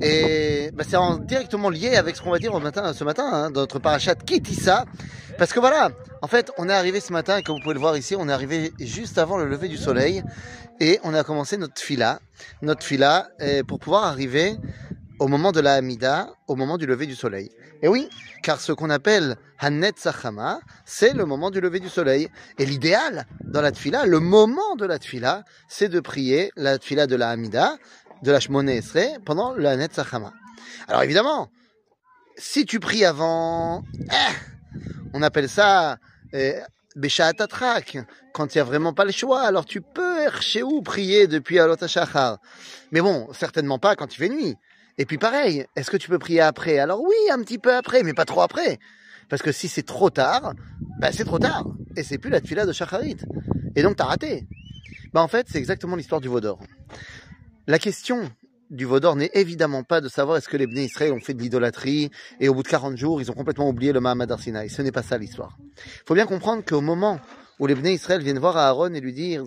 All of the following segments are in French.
Et bah, c'est en- directement lié avec ce qu'on va dire ce matin, hein, notre parachat Kitissa. Parce que voilà, en fait, on est arrivé ce matin, et comme vous pouvez le voir ici, on est arrivé juste avant le lever du soleil. Et on a commencé notre fila, notre fila, pour pouvoir arriver au moment de la Hamida, au moment du lever du soleil. Et oui, car ce qu'on appelle Hannet Sachama, c'est le moment du lever du soleil. Et l'idéal dans la tfila, le moment de la tfila, c'est de prier la tfila de la Hamida, de la Shmone Esrei, pendant le Hannet Sachama. Alors évidemment, si tu pries avant, eh, on appelle ça Atrak, quand il n'y a vraiment pas le choix, alors tu peux chez où prier depuis Alot HaShachar. Mais bon, certainement pas quand il fait nuit. Et puis pareil, est-ce que tu peux prier après? Alors oui, un petit peu après, mais pas trop après. Parce que si c'est trop tard, bah c'est trop tard. Et c'est plus la tefila de Shacharit. Et donc t'as raté. Bah en fait, c'est exactement l'histoire du Vaudor. La question du Vaudor n'est évidemment pas de savoir est-ce que les Bnei Israël ont fait de l'idolâtrie et au bout de 40 jours, ils ont complètement oublié le Mahamad Arsinaï. Ce n'est pas ça l'histoire. Il faut bien comprendre qu'au moment où les Bnei Israël viennent voir Aaron et lui dire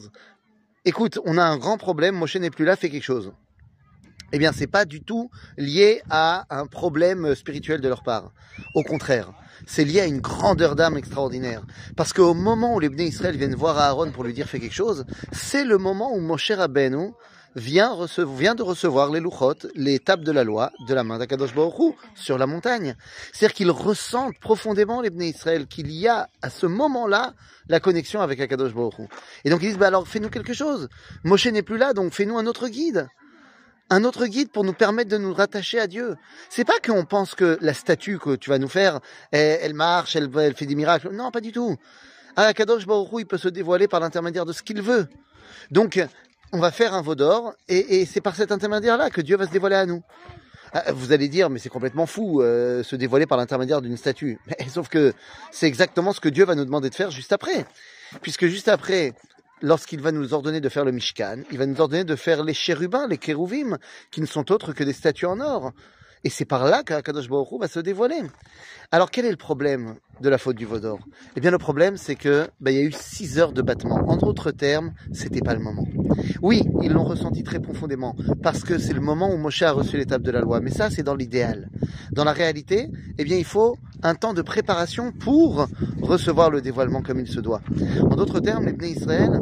Écoute, on a un grand problème, Moshe n'est plus là, fais quelque chose eh bien, c'est pas du tout lié à un problème spirituel de leur part. Au contraire, c'est lié à une grandeur d'âme extraordinaire. Parce qu'au moment où les Bnei Israël viennent voir Aaron pour lui dire fais quelque chose, c'est le moment où Moshe Rabbeinu vient, de recevoir les louchot, les tables de la loi, de la main d'Akadosh Baruch sur la montagne. C'est-à-dire qu'ils ressentent profondément, les Bnei Israël, qu'il y a à ce moment-là la connexion avec Akadosh Baruch. Et donc ils disent, bah alors fais-nous quelque chose. Moshe n'est plus là, donc fais-nous un autre guide un autre guide pour nous permettre de nous rattacher à Dieu. C'est pas qu'on pense que la statue que tu vas nous faire, elle, marche, elle, fait des miracles. Non, pas du tout. Ah, Kadosh il peut se dévoiler par l'intermédiaire de ce qu'il veut. Donc, on va faire un veau d'or, et, c'est par cet intermédiaire-là que Dieu va se dévoiler à nous. Vous allez dire, mais c'est complètement fou, euh, se dévoiler par l'intermédiaire d'une statue. Sauf que c'est exactement ce que Dieu va nous demander de faire juste après. Puisque juste après, lorsqu'il va nous ordonner de faire le Mishkan, il va nous ordonner de faire les chérubins, les kérouvim, qui ne sont autres que des statues en or. Et c'est par là qu'Akadosh Baruch va se dévoiler. Alors quel est le problème de la faute du Vaudor Eh bien le problème c'est que ben, il y a eu six heures de battement. En d'autres termes, c'était pas le moment. Oui, ils l'ont ressenti très profondément parce que c'est le moment où Moshe a reçu l'étape de la loi. Mais ça c'est dans l'idéal. Dans la réalité, eh bien il faut un temps de préparation pour recevoir le dévoilement comme il se doit. En d'autres termes, les Bnei Israël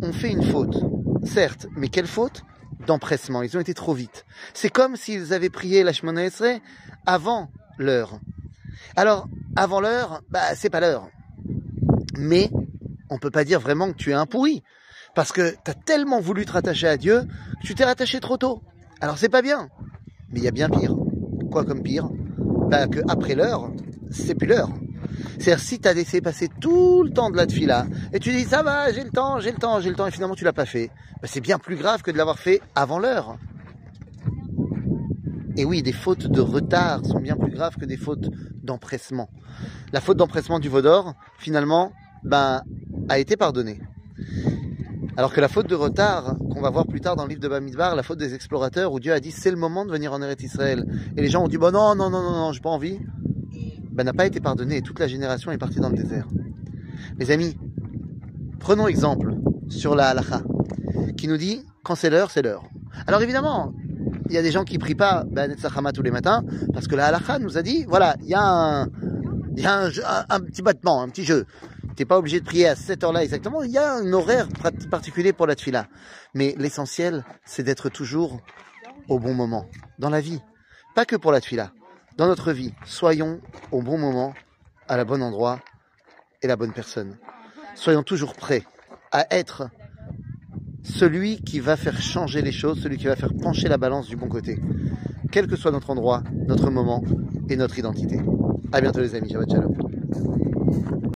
ont fait une faute. Certes, mais quelle faute? D'empressement. Ils ont été trop vite. C'est comme s'ils avaient prié la Shemona Esrei avant l'heure. Alors, avant l'heure, bah, c'est pas l'heure. Mais, on peut pas dire vraiment que tu es un pourri. Parce que tu as tellement voulu te rattacher à Dieu que tu t'es rattaché trop tôt. Alors c'est pas bien. Mais il y a bien pire. Quoi comme pire? Bah que après l'heure, c'est plus l'heure. C'est-à-dire si tu as laissé passer tout le temps de la tefila et tu dis ça va, j'ai le temps, j'ai le temps, j'ai le temps et finalement tu l'as pas fait, bah, c'est bien plus grave que de l'avoir fait avant l'heure. Et oui, des fautes de retard sont bien plus graves que des fautes d'empressement. La faute d'empressement du Vaudor, finalement, ben, a été pardonnée. Alors que la faute de retard, qu'on va voir plus tard dans le livre de Bamidbar, la faute des explorateurs, où Dieu a dit c'est le moment de venir en Eretz Israël. Et les gens ont dit bon non, non, non, non, non, j'ai pas envie. Ben, n'a pas été pardonné et toute la génération est partie dans le désert. Les amis, prenons exemple sur la halacha, qui nous dit quand c'est l'heure, c'est l'heure. Alors évidemment, il y a des gens qui prient pas Ben tous les matins, parce que la halacha nous a dit, voilà, il y a un, y a un, un, petit battement, un petit jeu. T'es pas obligé de prier à cette heure-là exactement. Il y a un horaire particulier pour la tefila. Mais l'essentiel, c'est d'être toujours au bon moment. Dans la vie. Pas que pour la tefila. Dans notre vie. Soyons au bon moment, à la bon endroit et la bonne personne. Soyons toujours prêts à être celui qui va faire changer les choses, celui qui va faire pencher la balance du bon côté. Quel que soit notre endroit, notre moment et notre identité. À bientôt les amis. Shabbat Shalom.